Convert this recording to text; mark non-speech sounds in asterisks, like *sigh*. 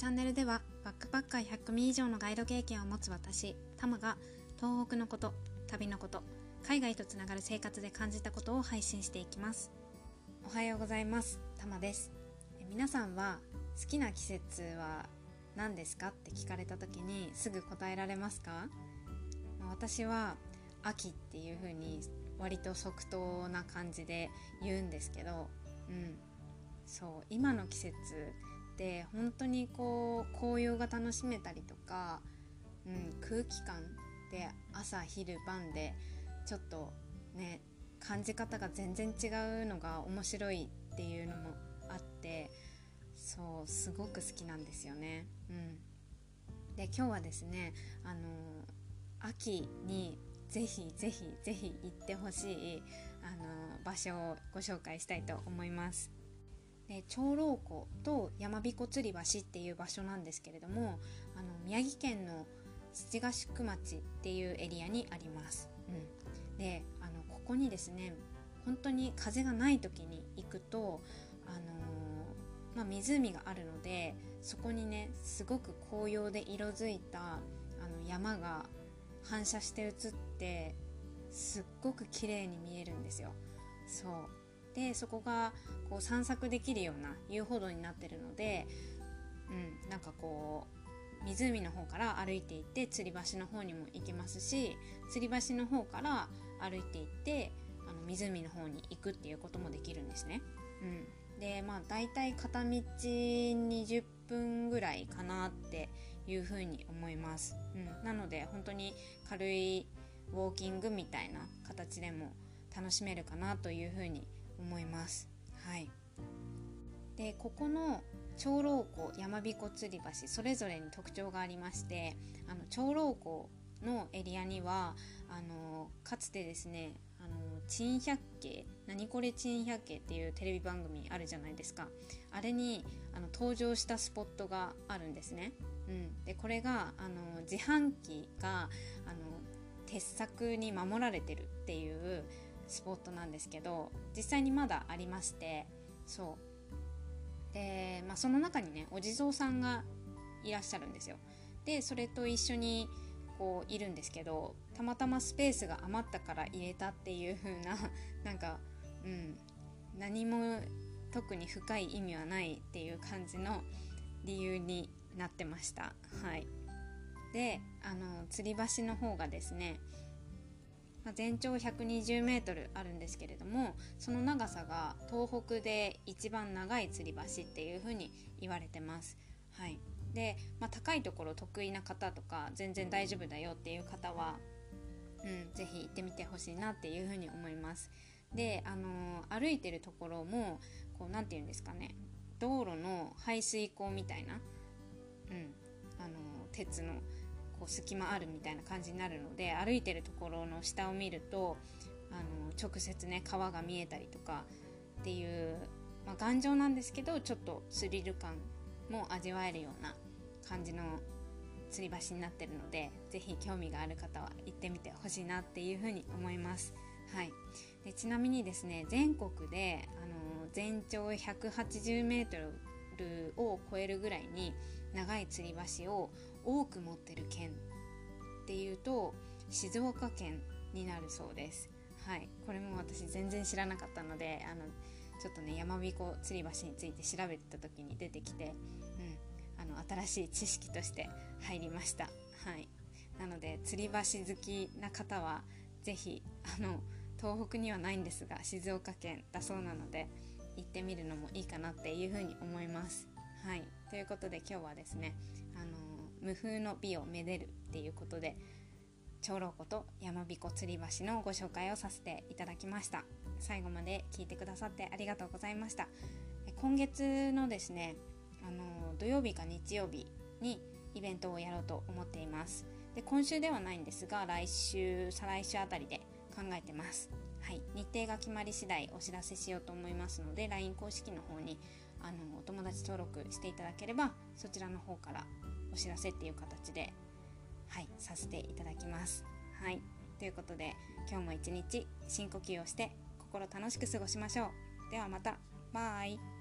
チャンネルではバックパッカー100組以上のガイド経験を持つ私タマが東北のこと旅のこと海外とつながる生活で感じたことを配信していきます。おはようございますタマです。皆さんは好きな季節は何ですかって聞かれた時にすぐ答えられますか？私は秋っていう風に割と即答な感じで言うんですけど、うん、そう今の季節って本当にこう紅葉が楽しめたりとか、うん、空気感で朝昼晩でちょっとね感じ方が全然違うのが面白いっていうのもあってそうすごく好きなんですよね。うん、で今日はですねあの秋にぜひぜひぜひ行ってほしいあの場所をご紹介したいと思います。で長老湖と山彦吊り橋っていう場所なんですけれどもあの宮城県の土ヶ宿町っていうエリアにあります。うん、であのここにですね本当に風がない時に行くと、あのー、まあ、湖があるのでそこにねすごく紅葉で色づいたあの山が反射して映ってすっごく綺麗に見えるんですよ。そうでそこがこう散策できるような遊歩道になってるので、うん、なんかこう湖の方から歩いていって吊り橋の方にも行けますし吊り橋の方から歩いていってあの湖の方に行くっていうこともできるんですね。うん、でまあ大体片道20分ぐらいかなっていうふうに思います、うん、なので本当に軽いウォーキングみたいな形でも楽しめるかなというふうに思います。はい。でここの長老湖山彦吊り橋それぞれに特徴がありましてあの長老湖のエリアにはあのかつてですねあの珍百景何これ珍百景っていうテレビ番組あるじゃないですか。あれにあの登場したスポットがあるんですね、うん、でこれがあの自販機があの鉄柵に守られてるっていうスポットなんですけど実際にまだありましてそう。で、まあ、その中にねお地蔵さんがいらっしゃるんですよ。でそれと一緒にこういるんですけどたまたまスペースが余ったから入れたっていう風な *laughs* なんかうん何も特に深い意味はないっていう感じの理由になってました。はい。であの吊り橋の方がですねま全長 120m あるんですけれどもその長さが東北で一番長い吊り橋っていう風に言われてますはいで、まあ、高いところ得意な方とか全然大丈夫だよっていう方は、うん、ぜひ行ってみてほしいなっていうふうに思います。で、あのー、歩いてるところもこう何て言うんですかね道路の排水溝みたいな、うんあのー、鉄のこう隙間あるみたいな感じになるので歩いてるところの下を見ると、あの、直接ね川が見えたりとかっていう、まあ、頑丈なんですけどちょっとスリル感も味わえるような感じの吊り橋になってるので是非興味がある方は行ってみてほしいなっていうふうに思います。はい、でちなみにですね全国であの全長 180m 180m を超えるぐらいに長い吊り橋を多く持ってる県っていうと静岡県になるそうです。はい、これも私全然知らなかったのであのちょっとね山彦吊り橋について調べてた時に出てきて、うん、あの新しい知識として入りました。はい、なので吊り橋好きな方は是非あの東北にはないんですが静岡県だそうなので行ってみるのもいいかなっていうふうに思います。はい、ということで今日はですねあの無風の美をめでるっていうことで長老湖と山彦吊り橋のご紹介をさせていただきました。最後まで聞いてくださってありがとうございました。今月のですねあの土曜日か日曜日にイベントをやろうと思っています。で今週ではないんですが来週再来週あたりで考えてます。はい。日程が決まり次第お知らせしようと思いますので LINE 公式の方にあのお友達登録していただければそちらの方からお知らせっていう形ではいさせていただきます。はい。ということで今日も一日深呼吸をして心楽しく過ごしましょう。ではまた。バイ。